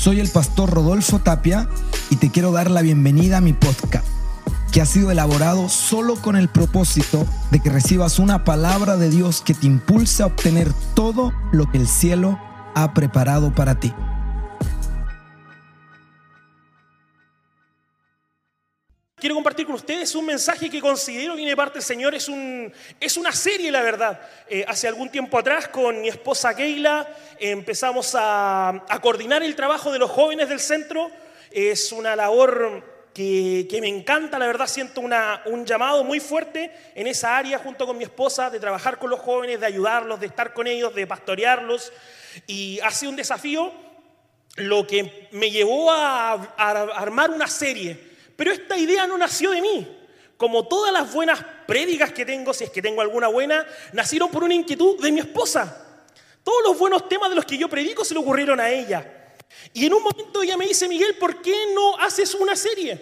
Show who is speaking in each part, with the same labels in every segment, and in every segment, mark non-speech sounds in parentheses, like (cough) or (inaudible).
Speaker 1: Soy el pastor Rodolfo Tapia y te quiero dar la bienvenida a mi podcast, que ha sido elaborado solo con el propósito de que recibas una palabra de Dios que te impulse a obtener todo lo que el cielo ha preparado para ti.
Speaker 2: Ustedes un mensaje que considero viene de parte del Señor. Es, un, es una serie, la verdad. Eh, hace algún tiempo atrás, con mi esposa Keila, empezamos a, a, coordinar el trabajo de los jóvenes del centro. Es una labor que, que me encanta, la verdad. Siento una, un llamado muy fuerte en esa área, junto con mi esposa, de trabajar con los jóvenes, de ayudarlos, de estar con ellos, de pastorearlos. Y ha sido un desafío lo que me llevó a, a armar una serie pero esta idea no nació de mí. Como todas las buenas prédicas que tengo, si es que tengo alguna buena, nacieron por una inquietud de mi esposa. Todos los buenos temas de los que yo predico se le ocurrieron a ella. Y en un momento ella me dice, Miguel, ¿por qué no haces una serie?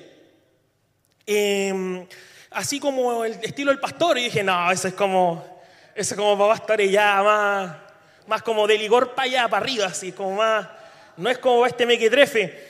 Speaker 2: Eh, así como el estilo del pastor. Y dije, no, eso es como, eso es como para pastor ya más, más como de ligor para allá, para arriba, así, como más, no es como este mequetrefe.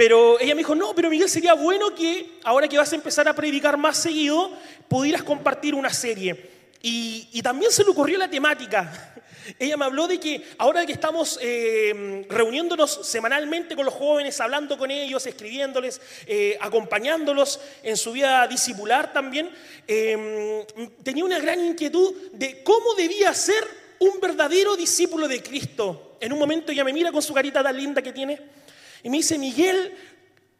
Speaker 2: Pero ella me dijo, no, pero Miguel, sería bueno que ahora que vas a empezar a predicar más seguido, pudieras compartir una serie. Y, también se le ocurrió la temática. (laughs) Ella me habló de que ahora que estamos eh, reuniéndonos semanalmente con los jóvenes, hablando con ellos, escribiéndoles, eh, acompañándolos en su vida discipular también, eh, tenía una gran inquietud de cómo debía ser un verdadero discípulo de Cristo. En un momento ella me mira con su carita tan linda que tiene y me dice, Miguel,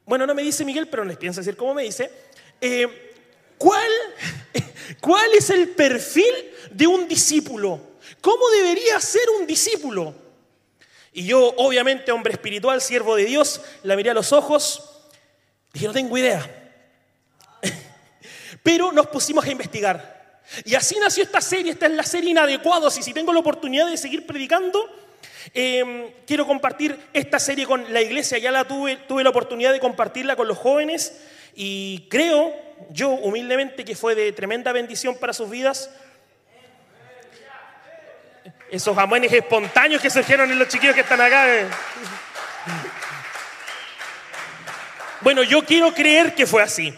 Speaker 2: bueno, no me dice Miguel, pero les pienso decir cómo me dice, eh, ¿cuál, (laughs) ¿cuál es el perfil de un discípulo? ¿Cómo debería ser un discípulo? Y yo, obviamente, hombre espiritual, siervo de Dios, la miré a los ojos, dije, no tengo idea. (laughs) Pero nos pusimos a investigar. Y así nació esta serie, esta es la serie Inadecuados, y si tengo la oportunidad de seguir predicando, eh, quiero compartir esta serie con la iglesia, ya la tuve, tuve la oportunidad de compartirla con los jóvenes y creo yo humildemente que fue de tremenda bendición para sus vidas. Esos jamones espontáneos que surgieron en los chiquillos que están acá. Eh. Bueno, yo quiero creer que fue así.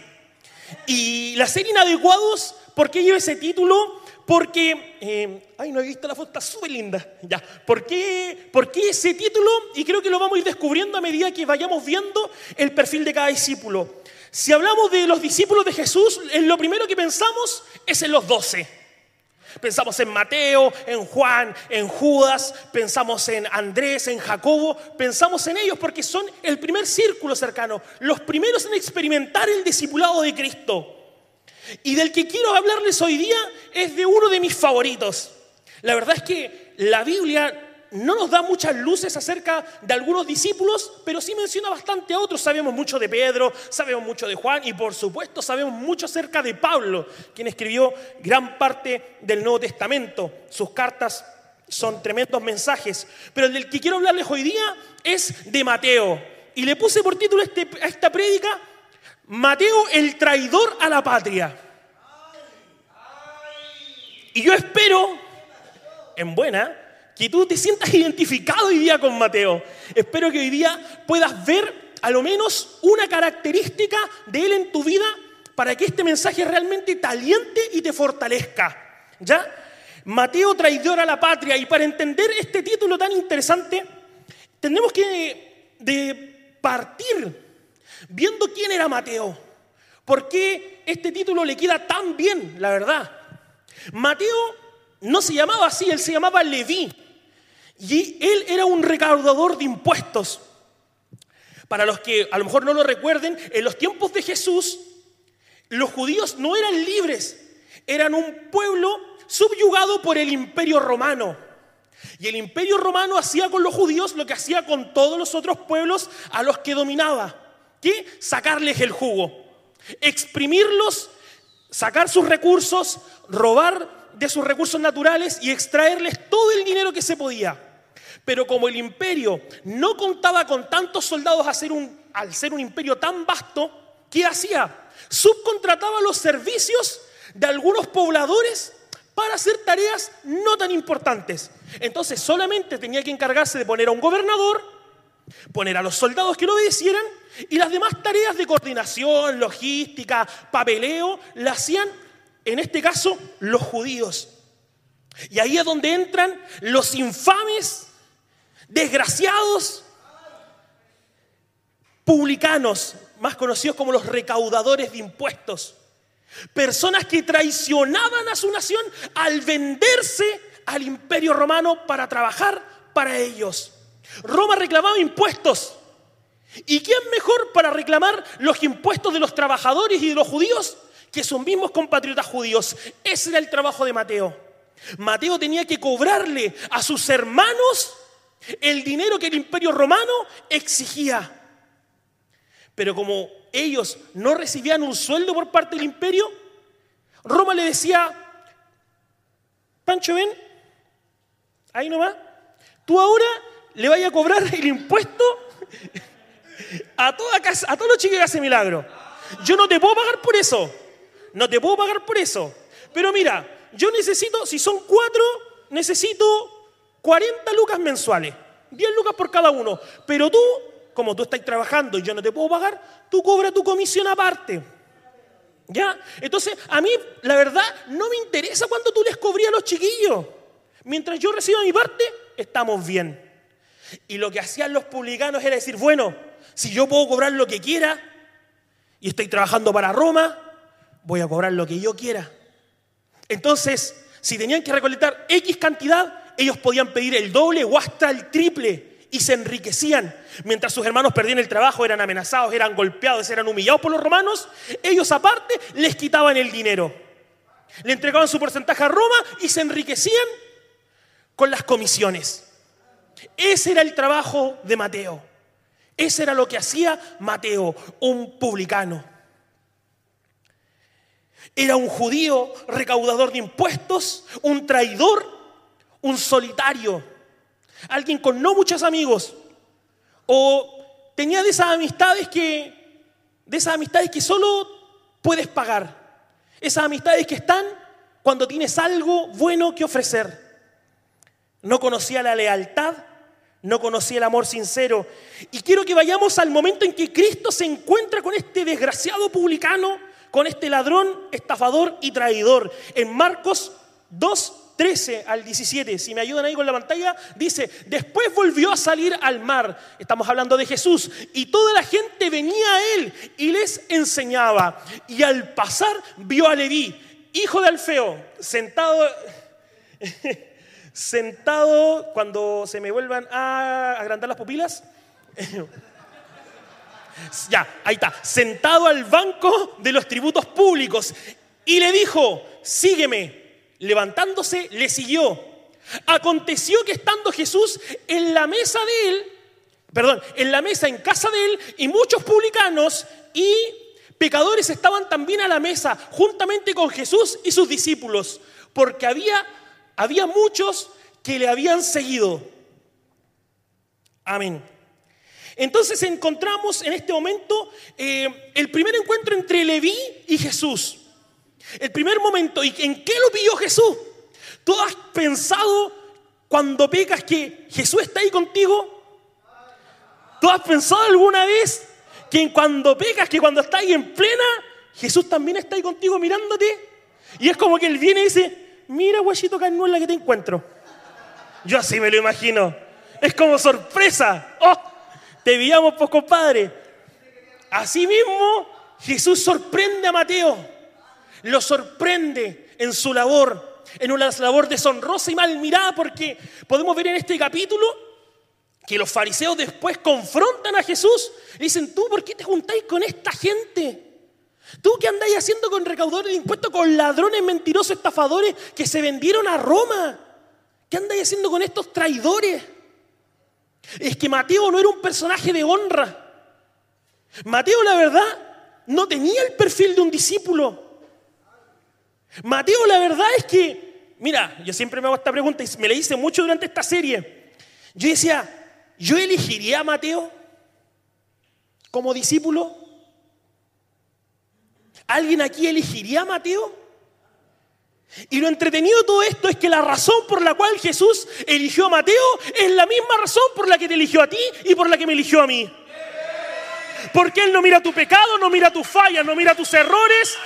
Speaker 2: Y la serie Inadecuados, ¿por qué lleva ese título? Porque, eh, ay, no he visto la foto, está súper linda. Ya, ¿por qué, ¿por qué ese título? Y creo que lo vamos a ir descubriendo a medida que vayamos viendo el perfil de cada discípulo. Si hablamos de los discípulos de Jesús, lo primero que pensamos es en los doce. Pensamos en Mateo, en Juan, en Judas, pensamos en Andrés, en Jacobo, pensamos en ellos porque son el primer círculo cercano, los primeros en experimentar el discipulado de Cristo. Y del que quiero hablarles hoy día es de uno de mis favoritos. La verdad es que la Biblia no nos da muchas luces acerca de algunos discípulos, pero sí menciona bastante a otros. Sabemos mucho de Pedro, sabemos mucho de Juan y por supuesto sabemos mucho acerca de Pablo, quien escribió gran parte del Nuevo Testamento. Sus cartas son tremendos mensajes, pero el del que quiero hablarles hoy día es de Mateo. Y le puse por título este, a esta prédica Mateo el traidor a la patria. Y yo espero, en buena, que tú te sientas identificado hoy día con Mateo. Espero que hoy día puedas ver a lo menos una característica de él en tu vida para que este mensaje realmente te aliente y te fortalezca. ¿Ya? Mateo traidor a la patria. Y para entender este título tan interesante, tenemos que partir viendo quién era Mateo. ¿Por qué este título le queda tan bien, la verdad? Mateo no se llamaba así, él se llamaba Leví. Y él era un recaudador de impuestos. Para los que a lo mejor no lo recuerden, en los tiempos de Jesús, los judíos no eran libres, eran un pueblo subyugado por el imperio romano. Y el imperio romano hacía con los judíos lo que hacía con todos los otros pueblos a los que dominaba. ¿Qué? Sacarles el jugo, exprimirlos, sacar sus recursos, robar de sus recursos naturales y extraerles todo el dinero que se podía. Pero como el imperio no contaba con tantos soldados al ser un imperio tan vasto, ¿qué hacía? Subcontrataba los servicios de algunos pobladores para hacer tareas no tan importantes. Entonces solamente tenía que encargarse de poner a un gobernador poner a los soldados que lo obedecieran y las demás tareas de coordinación, logística, papeleo, las hacían, en este caso, los judíos. Y ahí es donde entran los infames, desgraciados, publicanos, más conocidos como los recaudadores de impuestos. Personas que traicionaban a su nación al venderse al imperio romano para trabajar para ellos. Roma reclamaba impuestos. ¿Y quién mejor para reclamar los impuestos de los trabajadores y de los judíos que sus mismos compatriotas judíos? Ese era el trabajo de Mateo. Mateo tenía que cobrarle a sus hermanos el dinero que el imperio romano exigía. Pero como ellos no recibían un sueldo por parte del imperio, Roma le decía, Pancho, ven, ahí nomás, tú ahora le vayas a cobrar el impuesto a, toda casa, a todos los chicos que hacen milagro. Yo no te puedo pagar por eso, no te puedo pagar por eso. Pero mira, yo necesito, si son cuatro, necesito 40 lucas mensuales, 10 lucas por cada uno. Pero tú como tú estás trabajando y yo no te puedo pagar, tú cobras tu comisión aparte. ¿Ya? Entonces, a mí, la verdad, no me interesa cuánto tú les cobrías a los chiquillos. Mientras yo reciba mi parte, estamos bien. Y lo que hacían los publicanos era decir, bueno, si yo puedo cobrar lo que quiera y estoy trabajando para Roma, voy a cobrar lo que yo quiera. Entonces, si tenían que recolectar X cantidad, ellos podían pedir el doble o hasta el triple y se enriquecían. Mientras sus hermanos perdían el trabajo, eran amenazados, eran golpeados, eran humillados por los romanos, ellos aparte les quitaban el dinero. Le entregaban su porcentaje a Roma y se enriquecían con las comisiones. Ese era el trabajo de Mateo. Ese era lo que hacía Mateo, un publicano. Era un judío recaudador de impuestos, un traidor, un solitario alguien con no muchos amigos, o tenía de esas amistades que, esas amistades que solo puedes pagar, esas amistades que están cuando tienes algo bueno que ofrecer. No conocía la lealtad, no conocía el amor sincero. Y quiero que vayamos al momento en que Cristo se encuentra con este desgraciado publicano, con este ladrón, estafador y traidor. En Marcos 2, 13 al 17, si me ayudan ahí con la pantalla, dice, después volvió a salir al mar, estamos hablando de Jesús, y toda la gente venía a él y les enseñaba. Y al pasar vio a Leví, hijo de Alfeo, sentado, (laughs) sentado cuando se me vuelvan a agrandar las pupilas. (laughs) ya, ahí está, sentado al banco de los tributos públicos y le dijo, sígueme levantándose, le siguió. Aconteció que estando Jesús en la mesa de él, perdón, en la mesa en casa de él, y muchos publicanos y pecadores estaban también a la mesa, juntamente con Jesús y sus discípulos, porque había, había muchos que le habían seguido. Amén. Entonces encontramos en este momento eh, el primer encuentro entre Leví y Jesús. El primer momento, ¿y en qué lo pidió Jesús? ¿Tú has pensado cuando pecas que Jesús está ahí contigo? ¿Tú has pensado alguna vez que cuando pecas, que cuando estás ahí en plena, Jesús también está ahí contigo mirándote? Y es como que Él viene y dice, mira guachito en la que te encuentro. Yo así me lo imagino. Es como sorpresa. ¡Oh! Te veíamos, pues compadre. Así mismo, Jesús sorprende a Mateo lo sorprende en su labor, en una labor deshonrosa y mal mirada, porque podemos ver en este capítulo que los fariseos después confrontan a Jesús y dicen, tú, ¿por qué te juntáis con esta gente? ¿Tú qué andáis haciendo con recaudadores de impuestos, con ladrones, mentirosos, estafadores que se vendieron a Roma? ¿Qué andáis haciendo con estos traidores? Es que Mateo no era un personaje de honra. Mateo, la verdad, no tenía el perfil de un discípulo. Mateo, la verdad es que, mira, yo siempre me hago esta pregunta y me la hice mucho durante esta serie. Yo decía, ¿yo elegiría a Mateo como Y lo entretenido de todo esto es que la razón por la cual Jesús eligió a Mateo es la misma razón por la que te eligió a ti y por la que me eligió a mí. Porque Él no mira tu pecado, no mira tus fallas, no mira tus errores,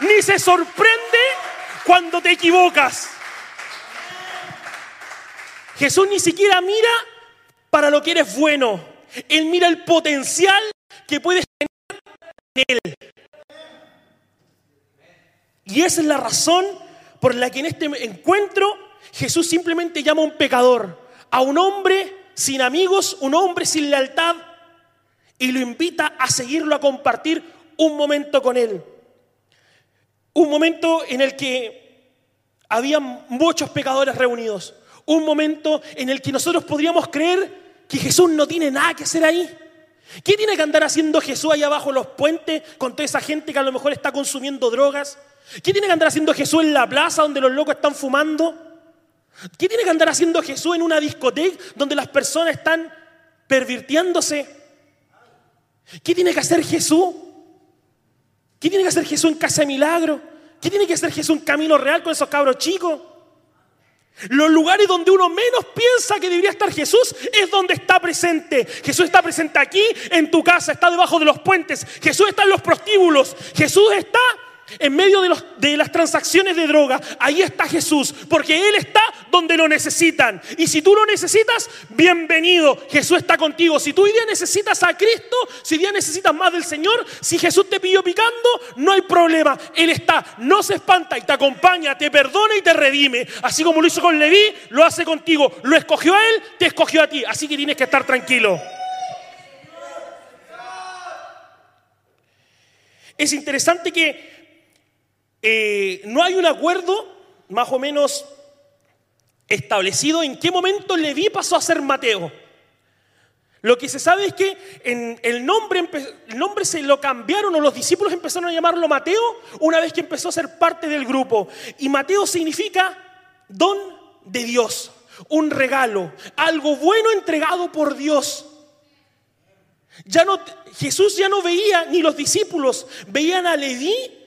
Speaker 2: ni se sorprende cuando te equivocas. Jesús ni siquiera mira para lo que eres bueno. Él mira el potencial que puedes tener en Él. Y esa es la razón por la que en este encuentro Jesús simplemente llama a un pecador, a un hombre sin amigos, un hombre sin lealtad, y lo invita a seguirlo, a compartir un momento con él. Un momento en el que había muchos pecadores reunidos. Un momento en el que nosotros podríamos creer que Jesús no tiene nada que hacer ahí. ¿Qué tiene que andar haciendo Jesús ahí abajo en los puentes con toda esa gente que a lo mejor está consumiendo drogas? ¿Qué tiene que andar haciendo Jesús en la plaza donde los locos están fumando? ¿Qué tiene que andar haciendo Jesús en una discoteca donde las personas están pervirtiéndose? ¿Qué tiene que hacer Jesús? ¿Qué tiene que hacer Jesús en Casa de Milagro? ¿Qué tiene que hacer Jesús en Camino Real con esos cabros chicos? Los lugares donde uno menos piensa que debería estar Jesús es donde está presente. Jesús está presente aquí, en tu casa, está debajo de los puentes. Jesús está en los prostíbulos. Jesús está en medio de, las transacciones de droga, ahí está Jesús, porque Él está donde lo necesitan. Y si tú lo necesitas, bienvenido, Jesús está contigo. Si tú hoy día necesitas a Cristo, si hoy día necesitas más del Señor, si Jesús te pilló picando, no hay problema. Él está, no se espanta y te acompaña, te perdona y te redime. Así como lo hizo con Leví, lo hace contigo. Lo escogió a Él, te escogió a ti. Así que tienes que estar tranquilo. Es interesante que eh, no hay un acuerdo más o menos establecido en qué momento Leví pasó a ser Mateo. Lo que se sabe es que en el, nombre, el nombre se lo cambiaron o los discípulos empezaron a llamarlo Mateo una vez que empezó a ser parte del grupo. Y Mateo significa don de Dios, un regalo, algo bueno entregado por Dios. Ya no, Jesús ya no veía, ni los discípulos veían a Leví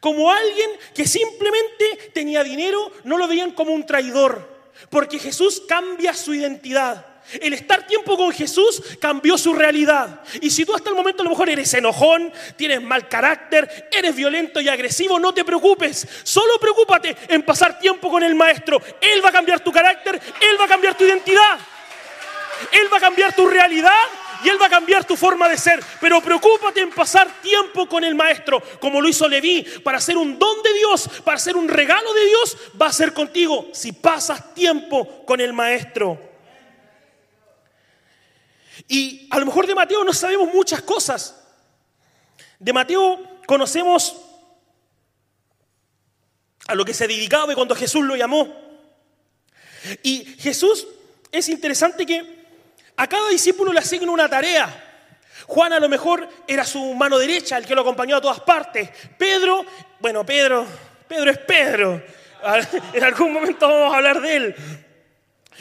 Speaker 2: como alguien que simplemente tenía dinero, no lo veían como un traidor, porque Jesús cambia su identidad. El estar tiempo con Jesús cambió su realidad. Y si tú hasta el momento a lo mejor eres enojón, tienes mal carácter, eres violento y agresivo, no te preocupes. Solo preocúpate en pasar tiempo con el Maestro. Él va a cambiar tu carácter, Él va a cambiar tu identidad. Él va a cambiar tu realidad y Él va a cambiar tu forma de ser. Pero preocúpate en pasar tiempo con el Maestro, como lo hizo Leví, para ser un don de Dios, para ser un regalo de Dios, va a ser contigo si pasas tiempo con el Maestro. Y a lo mejor de Mateo no sabemos muchas cosas. De Mateo conocemos a lo que se dedicaba cuando Jesús lo llamó. Y Jesús es interesante que a cada discípulo le asigna una tarea. Juan a lo mejor era su mano derecha, el que lo acompañó a todas partes. Pedro, bueno, Pedro, Pedro es Pedro. (laughs) En algún momento vamos a hablar de él.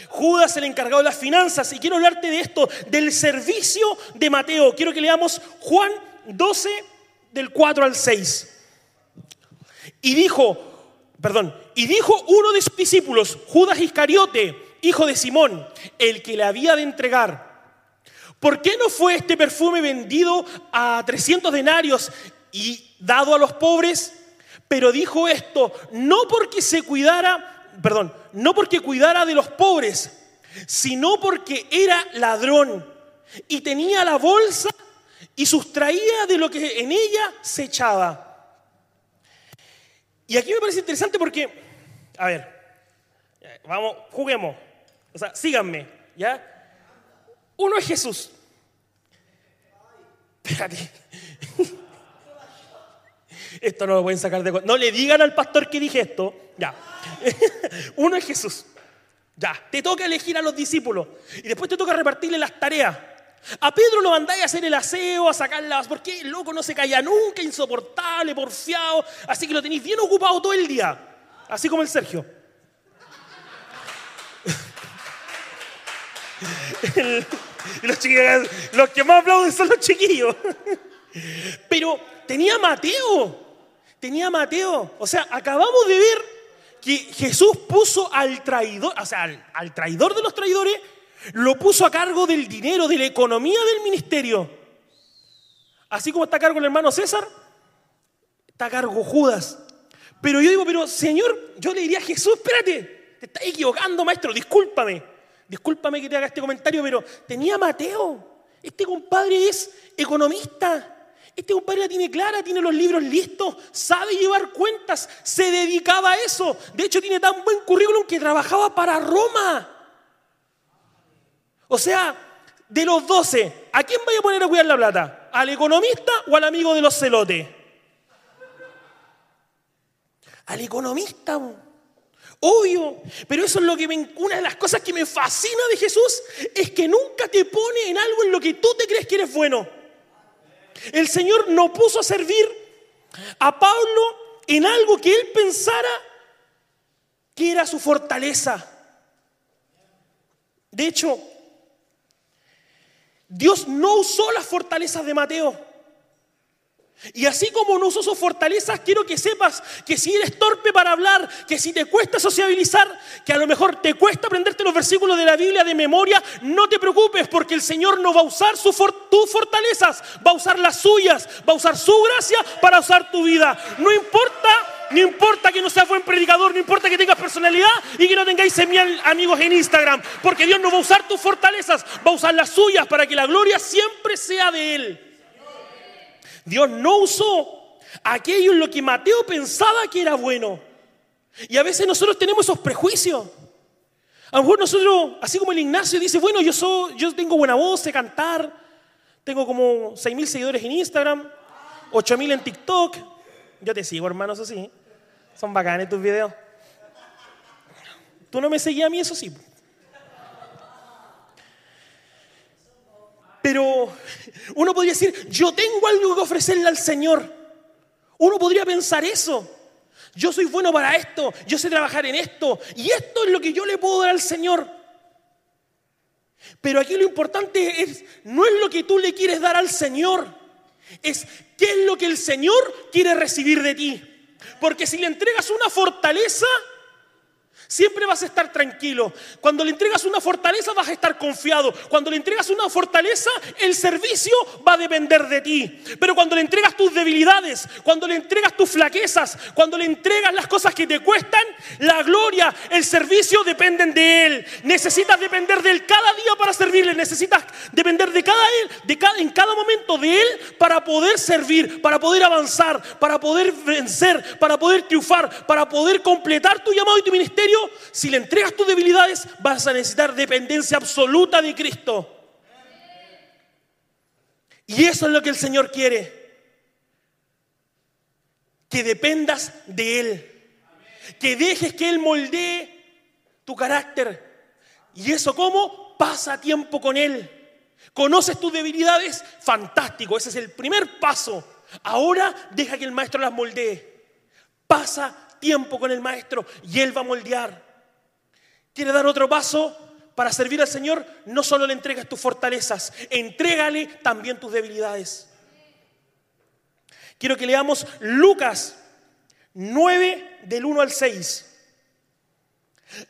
Speaker 2: Judas el encargado de las finanzas. Y quiero hablarte de esto, del servicio de Mateo. Quiero que leamos Juan 12, del 4 al 6. Y dijo, perdón, y dijo uno de sus discípulos, Judas Iscariote, hijo de Simón, el que le había de entregar. ¿Por qué no fue este perfume vendido a 300 denarios y dado a los pobres? Pero dijo esto no porque se cuidara, perdón, no porque cuidara de los pobres, sino porque era ladrón y tenía la bolsa y sustraía de lo que en ella se echaba. Y aquí me parece interesante porque, a ver, vamos, juguemos. O sea, síganme, ¿ya? Uno es Jesús. Espérate. (laughs) Esto no lo pueden sacar de No le digan al pastor que dije esto. Ya. (laughs) Uno es Jesús. Ya. Te toca elegir a los discípulos. Y después te toca repartirle las tareas. A Pedro lo mandáis a hacer el aseo, a sacar las. Porque el loco no se calla nunca, insoportable, porfiado. Así que lo tenéis bien ocupado todo el día. Así como el Sergio. (laughs) los chiquillos, los que más aplauden son los chiquillos. Pero tenía Mateo, tenía Mateo. O sea, acabamos de ver que Jesús puso al traidor, o sea, al, al traidor de los traidores, lo puso a cargo del dinero, de la economía del ministerio. Así como está a cargo el hermano César, está a cargo Judas. Pero yo digo, pero Señor, yo le diría a Jesús, espérate, te estás equivocando, maestro, discúlpame. Discúlpame que te haga este comentario, pero tenía Mateo. Este compadre es economista. Este compadre la tiene clara, tiene los libros listos, sabe llevar cuentas, se dedicaba a eso. De hecho, tiene tan buen currículum que trabajaba para Roma. O sea, de los doce, ¿a quién vaya a poner a cuidar la plata? ¿Al economista o al amigo de los celotes? Al economista. Obvio, pero eso es lo que me, una de las cosas que me fascina de Jesús es que nunca te pone en algo en lo que tú te crees que eres bueno. El Señor no puso a servir a Pablo en algo que él pensara que era su fortaleza. De hecho, Dios no usó las fortalezas de Mateo. Y así como no uso sus fortalezas, quiero que sepas que si eres torpe para hablar, que si te cuesta sociabilizar, que a lo mejor te cuesta aprenderte los versículos de la Biblia de memoria, no te preocupes porque el Señor no va a usar tus fortalezas, va a usar las suyas, va a usar su gracia para usar tu vida. No importa, no importa que no seas buen predicador, no importa que tengas personalidad y que no tengáis mil amigos en Instagram, porque Dios no va a usar tus fortalezas, va a usar las suyas para que la gloria siempre sea de Él. Dios no usó aquello en lo que Mateo pensaba que era bueno. Y a veces nosotros tenemos esos prejuicios. A lo mejor nosotros, así como el Ignacio dice, bueno, yo, soy, yo tengo buena voz, sé cantar, tengo como 6.000 seguidores en Instagram, 8.000 en TikTok. Yo te sigo, hermanos, así. Son bacanes tus videos. Tú no me seguías a mí, eso sí. Pero uno podría decir, yo tengo algo que ofrecerle al Señor. Uno podría pensar eso. Yo soy bueno para esto, yo sé trabajar en esto, y esto es lo que yo le puedo dar al Señor. Pero aquí lo importante es, no es lo que tú le quieres dar al Señor, es qué es lo que el Señor quiere recibir de ti. Porque si le entregas una fortaleza, Siempre vas a estar tranquilo. Cuando le entregas una fortaleza vas a estar confiado. Cuando le entregas una fortaleza, el servicio va a depender de ti. Pero cuando le entregas tus debilidades, cuando le entregas tus flaquezas, cuando le entregas las cosas que te cuestan, la gloria, el servicio dependen de Él. Necesitas depender de Él cada día para servirle. Necesitas depender de cada Él, de en cada momento de Él para poder servir, para poder avanzar, para poder vencer, para poder triunfar, para poder completar tu llamado y tu ministerio si le entregas tus debilidades, vas a necesitar dependencia absoluta de Cristo. Y eso es lo que el Señor quiere. Que dependas de Él. Que dejes que Él moldee tu carácter. ¿Y eso cómo? Pasa tiempo con Él. ¿Conoces tus debilidades? Fantástico, ese es el primer paso. Ahora deja que el maestro las moldee. Pasa tiempo con el maestro y él va a moldear. ¿Quiere dar otro paso para servir al Señor? No solo le entregas tus fortalezas, entrégale también tus debilidades. Quiero que leamos Lucas 9 del 1 al 6.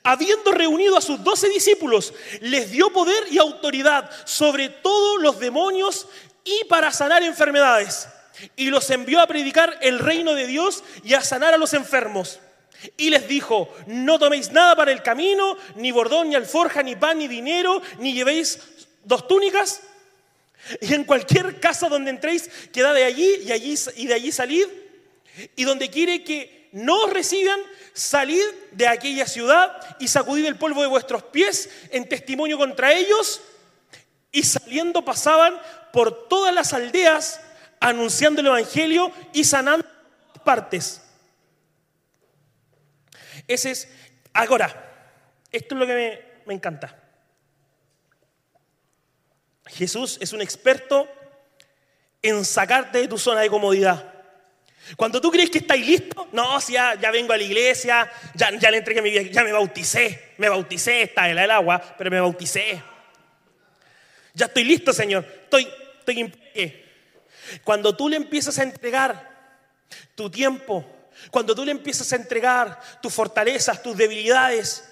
Speaker 2: Habiendo reunido a sus doce discípulos, les dio poder y autoridad sobre todos los demonios y para sanar enfermedades y los envió a predicar el reino de Dios y a sanar a los enfermos. Y les dijo, no toméis nada para el camino, ni bordón, ni alforja, ni pan, ni dinero, ni llevéis dos túnicas. Y en cualquier casa donde entréis, quedad de allí y, allí y de allí salid. Y donde quiere que no os reciban, salid de aquella ciudad y sacudid el polvo de vuestros pies en testimonio contra ellos. Y saliendo pasaban por todas las aldeas anunciando el Evangelio y sanando partes. Ese es, ahora, esto es lo que me, me encanta. Jesús es un experto en sacarte de tu zona de comodidad. Cuando tú crees que estáis listo, no, si ya, ya, vengo a la iglesia, ya, ya le entregué mi vida, ya me bauticé, me bauticé, está en el agua, pero me bauticé. Ya estoy listo, Señor, estoy, estoy Cuando tú le empiezas a entregar tu tiempo, cuando tú le empiezas a entregar tus fortalezas, tus debilidades,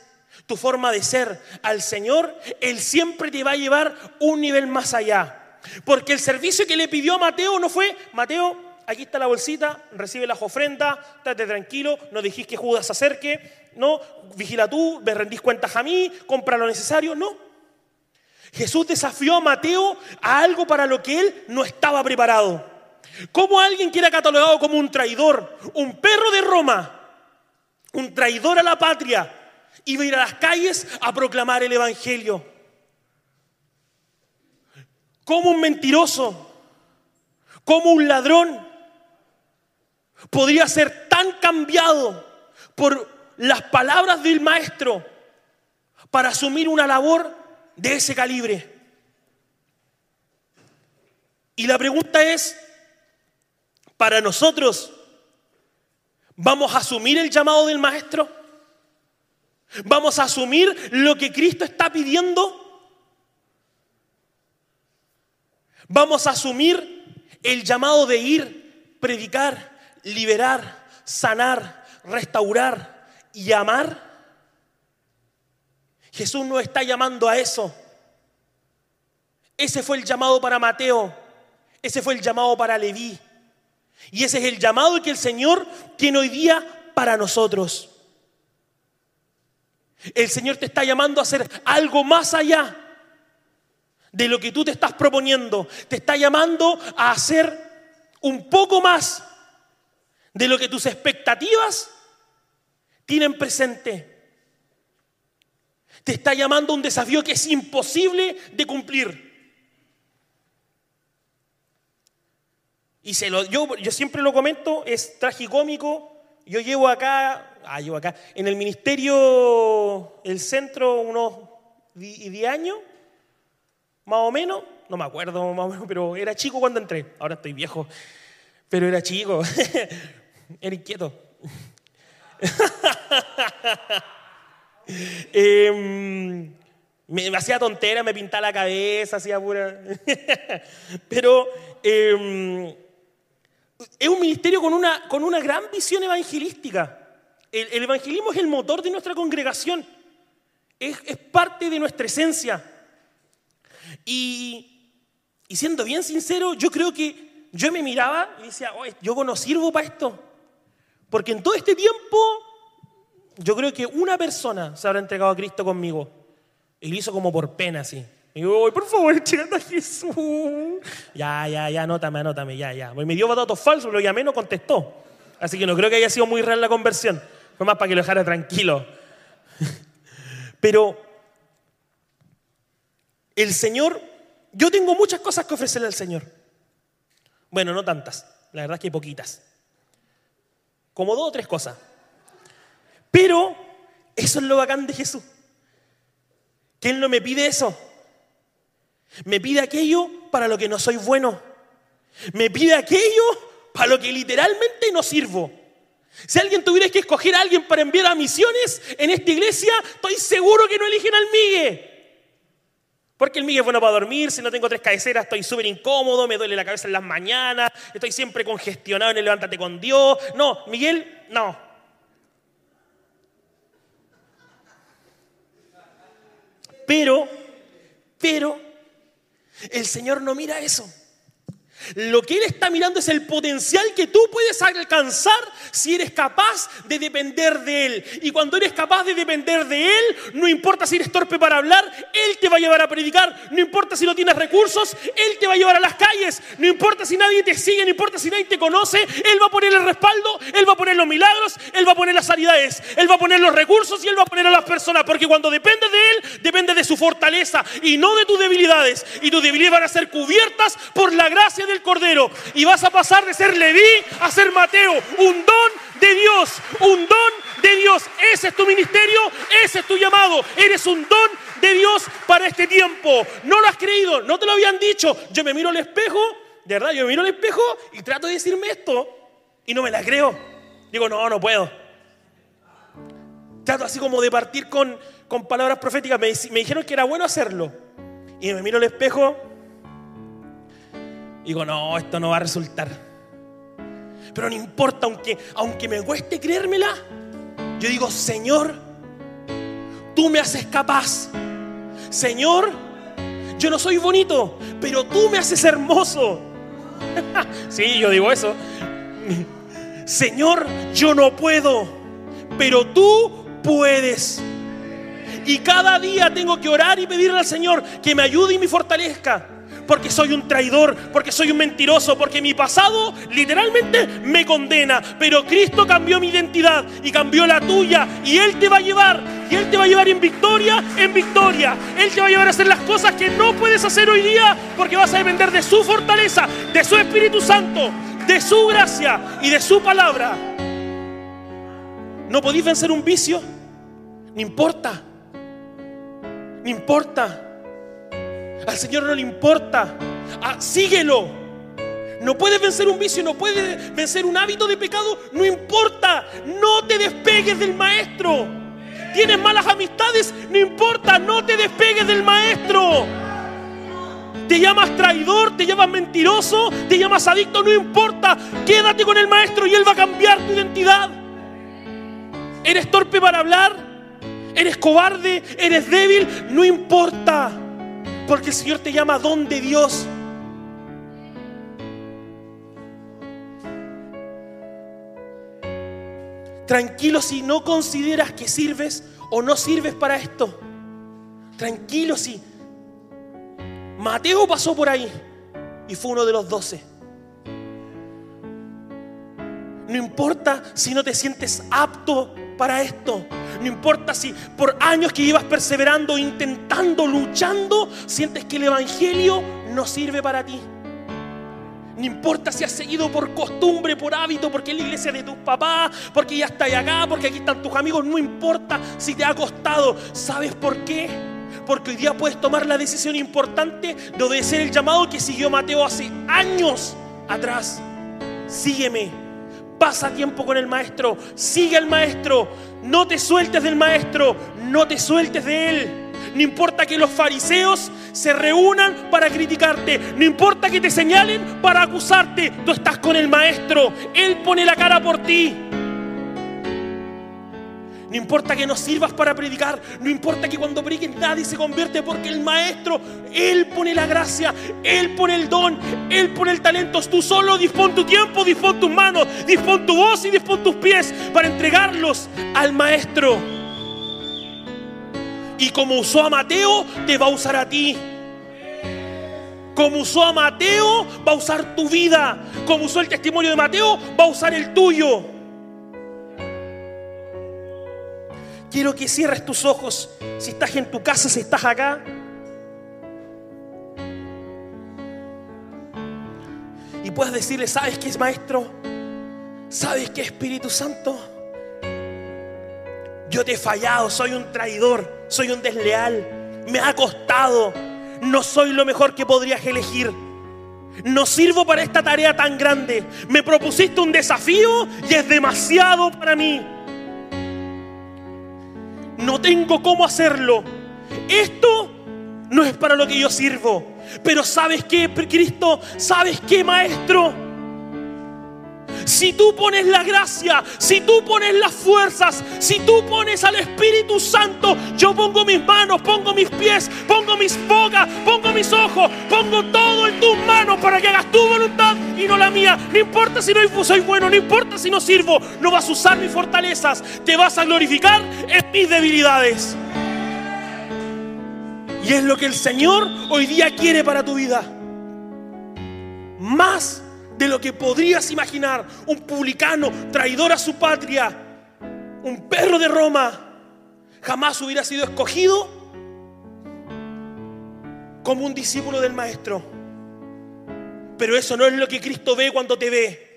Speaker 2: tu forma de ser al Señor, Él siempre te va a llevar un nivel más allá. Porque el servicio que le pidió a Mateo no fue, Mateo, aquí está la bolsita, recibe las ofrendas, estate tranquilo, no dijiste que Judas se acerque, no, vigila tú, me rendís cuentas a mí, compra lo necesario, no. Jesús desafió a Mateo a algo para lo que él no estaba preparado. ¿Cómo alguien que era catalogado como un traidor, un perro de Roma, un traidor a la patria, iba a ir a las calles a proclamar el Evangelio? ¿Cómo un mentiroso, como un ladrón, podría ser tan cambiado por las palabras del maestro para asumir una labor de ese calibre. Y la pregunta es, para nosotros, ¿vamos a asumir el llamado del maestro? ¿Vamos a asumir lo que Cristo está pidiendo? ¿Vamos a asumir el llamado de ir, predicar, liberar, sanar, restaurar y amar? Jesús no está llamando a eso. Ese fue el llamado para Mateo. Ese fue el llamado para Leví. Y ese es el llamado que el Señor tiene hoy día para nosotros. El Señor te está llamando a hacer algo más allá de lo que tú te estás proponiendo. Te está llamando a hacer un poco más de lo que tus expectativas tienen presente. Te está llamando a un desafío que es imposible de cumplir. Y se lo, yo, siempre lo comento, es tragicómico. Yo llevo acá, ah, llevo acá, en el ministerio, el centro, unos 10 años, más o menos, no me acuerdo más o menos, pero era chico cuando entré. Ahora estoy viejo, pero era chico, (laughs) era inquieto. (laughs) Em, me, hacía tontera, me pintaba la cabeza, hacía pura. (laughs) Pero em, es un ministerio con una, con una gran visión evangelística. El, evangelismo es el motor de nuestra congregación, es, parte de nuestra esencia. Y, y, siendo bien sincero, yo creo que yo me miraba y decía, yo no sirvo para esto. Porque en todo este tiempo yo creo que una persona se habrá entregado a Cristo conmigo. Y lo hizo como por pena, así. Y yo, por favor, chingando a Jesús. Ya, ya, ya, anótame, anótame, ya, ya. Me dio datos falsos, lo llamé, no contestó. Así que no creo que haya sido muy real la conversión. Fue más para que lo dejara tranquilo. (laughs) Pero el Señor, yo tengo muchas cosas que ofrecerle al Señor. Bueno, no tantas. La verdad es que hay poquitas. Como dos o tres cosas. Pero eso es lo bacán de Jesús. Que Él no me pide eso. Me pide aquello para lo que no soy bueno. Me pide aquello para lo que literalmente no sirvo. Si alguien tuviera que escoger a alguien para enviar a misiones en esta iglesia, estoy seguro que no eligen al Migue. Porque el Migue es bueno para dormir, si no tengo tres cabeceras estoy súper incómodo, me duele la cabeza en las mañanas, estoy siempre congestionado en el levántate con Dios. No, Miguel, no. Pero, pero, el Señor no mira eso. Lo que Él está mirando es el potencial que tú puedes alcanzar si eres capaz de depender de Él. Y cuando eres capaz de depender de Él, no importa si eres torpe para hablar, Él te va a llevar a predicar. No importa si no tienes recursos, Él te va a llevar a las calles. No importa si nadie te sigue, no importa si nadie te conoce, Él va a poner el respaldo, Él va a poner los milagros, Él va a poner las sanidades, Él va a poner los recursos y Él va a poner a las personas. Porque cuando depende de Él, depende de su fortaleza y no de tus debilidades. Y tus debilidades van a ser cubiertas por la gracia del Cordero. Y vas a pasar de ser Leví a ser Mateo. Un don de Dios, un don de Dios. Ese es tu ministerio, ese es tu llamado. Eres un don de Dios para este tiempo. No lo has creído, no te lo habían dicho. Yo me miro al espejo, de verdad, yo me miro al espejo y trato de decirme esto y no me la creo. Digo, no, no puedo. Trato así como de partir con, con palabras proféticas. Me, me dijeron que era bueno hacerlo. Y me miro al espejo Digo, no, esto no va a resultar. Pero no importa, aunque, aunque me cueste creérmela, yo digo, Señor, tú me haces capaz. Señor, yo no soy bonito, pero tú me haces hermoso. (laughs) sí, yo digo eso. Señor, yo no puedo, pero tú puedes. Y cada día tengo que orar y pedirle al Señor que me ayude y me fortalezca porque soy un traidor, porque soy un mentiroso, porque mi pasado literalmente me condena. Pero Cristo cambió mi identidad y cambió la tuya. Y Él te va a llevar, y Él te va a llevar en victoria, en victoria. Él te va a llevar a hacer las cosas que no puedes hacer hoy día porque vas a depender de su fortaleza, de su Espíritu Santo, de su gracia y de su palabra. ¿No podéis vencer un vicio? No importa. No importa. Al Señor no le importa. Ah, síguelo. No puedes vencer un vicio, no puedes vencer un hábito de pecado. No importa. No te despegues del maestro. Tienes malas amistades, no importa. No te despegues del maestro. Te llamas traidor, te llamas mentiroso, te llamas adicto, no importa. Quédate con el maestro y él va a cambiar tu identidad. ¿Eres torpe para hablar? ¿Eres cobarde? ¿Eres débil? No importa. Porque el Señor te llama don de Dios. Tranquilo si no consideras que sirves o no sirves para esto. Tranquilo si Mateo pasó por ahí y fue uno de los doce. No importa si no te sientes apto para esto. No importa si por años que llevas perseverando, intentando, luchando, sientes que el Evangelio no sirve para ti. No importa si has seguido por costumbre, por hábito, porque es la iglesia de tus papás, porque ya estás acá, porque aquí están tus amigos. No importa si te ha costado. ¿Sabes por qué? Porque hoy día puedes tomar la decisión importante de obedecer el llamado que siguió Mateo hace años atrás. Sígueme Pasa tiempo con el maestro, sigue al maestro, no te sueltes del maestro, no te sueltes de él. No importa que los fariseos se reúnan para criticarte, no importa que te señalen para acusarte, tú estás con el maestro, él pone la cara por ti. No importa que no sirvas para predicar. No importa que cuando prediques nadie se convierte porque el maestro, Él pone la gracia, Él pone el don, Él pone el talento. Tú solo dispón tu tiempo, dispón tus manos, dispón tu voz y dispón tus pies para entregarlos al maestro. Y como usó a Mateo, te va a usar a ti. Como usó a Mateo, va a usar tu vida. Como usó el testimonio de Mateo, va a usar el tuyo. Quiero que cierres tus ojos si estás en tu casa, si estás acá. Y puedes decirle, ¿sabes qué es maestro? ¿Sabes qué es Espíritu Santo? Yo te he fallado, soy un traidor, soy un desleal, me ha costado, no soy lo mejor que podrías elegir. No sirvo para esta tarea tan grande. Me propusiste un desafío y es demasiado para mí no tengo cómo hacerlo. Esto no es para lo que yo sirvo. Pero ¿sabes qué, Cristo? ¿Sabes qué, Maestro? Si tú pones la gracia, si tú pones las fuerzas, si tú pones al Espíritu Santo, yo pongo mis manos, pongo mis pies, pongo mis bocas, pongo mis ojos, pongo todo en tus manos para que hagas tu voluntad y no la mía. No importa si no soy bueno, no importa si no sirvo, no vas a usar mis fortalezas, te vas a glorificar en mis debilidades. Y es lo que el Señor hoy día quiere para tu vida. Más de lo que podrías imaginar. Un publicano, traidor a su patria, un perro de Roma, jamás hubiera sido escogido como un discípulo del Maestro. Pero eso no es lo que Cristo ve cuando te ve.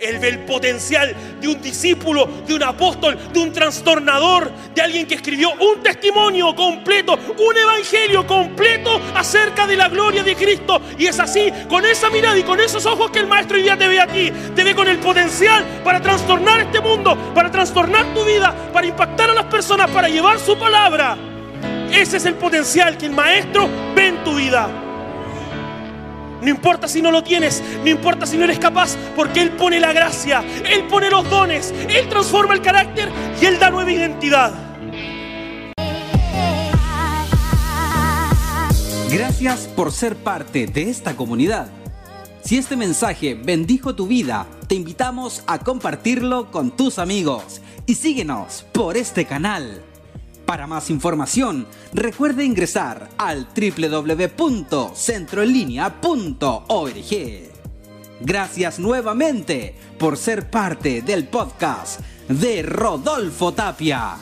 Speaker 2: Él ve el potencial de un discípulo, de un apóstol, de un trastornador, de alguien que escribió un testimonio completo, un evangelio completo acerca de la gloria de Cristo. Y es así, con esa mirada y con esos ojos que el Maestro hoy día te ve a ti. Te ve con el potencial para trastornar este mundo, para trastornar tu vida, para impactar a las personas, para llevar su palabra. Ese es el potencial que el Maestro ve en tu vida. No importa si no lo tienes, no importa si no eres capaz, porque Él pone la gracia, Él pone los dones, Él transforma el carácter y Él da nueva identidad.
Speaker 3: Gracias por ser parte de esta comunidad. Si este mensaje bendijo tu vida, te invitamos a compartirlo con tus amigos y síguenos por este canal. Para más información, recuerde ingresar al www.centroenlinea.org. Gracias nuevamente por ser parte del podcast de Rodolfo Tapia.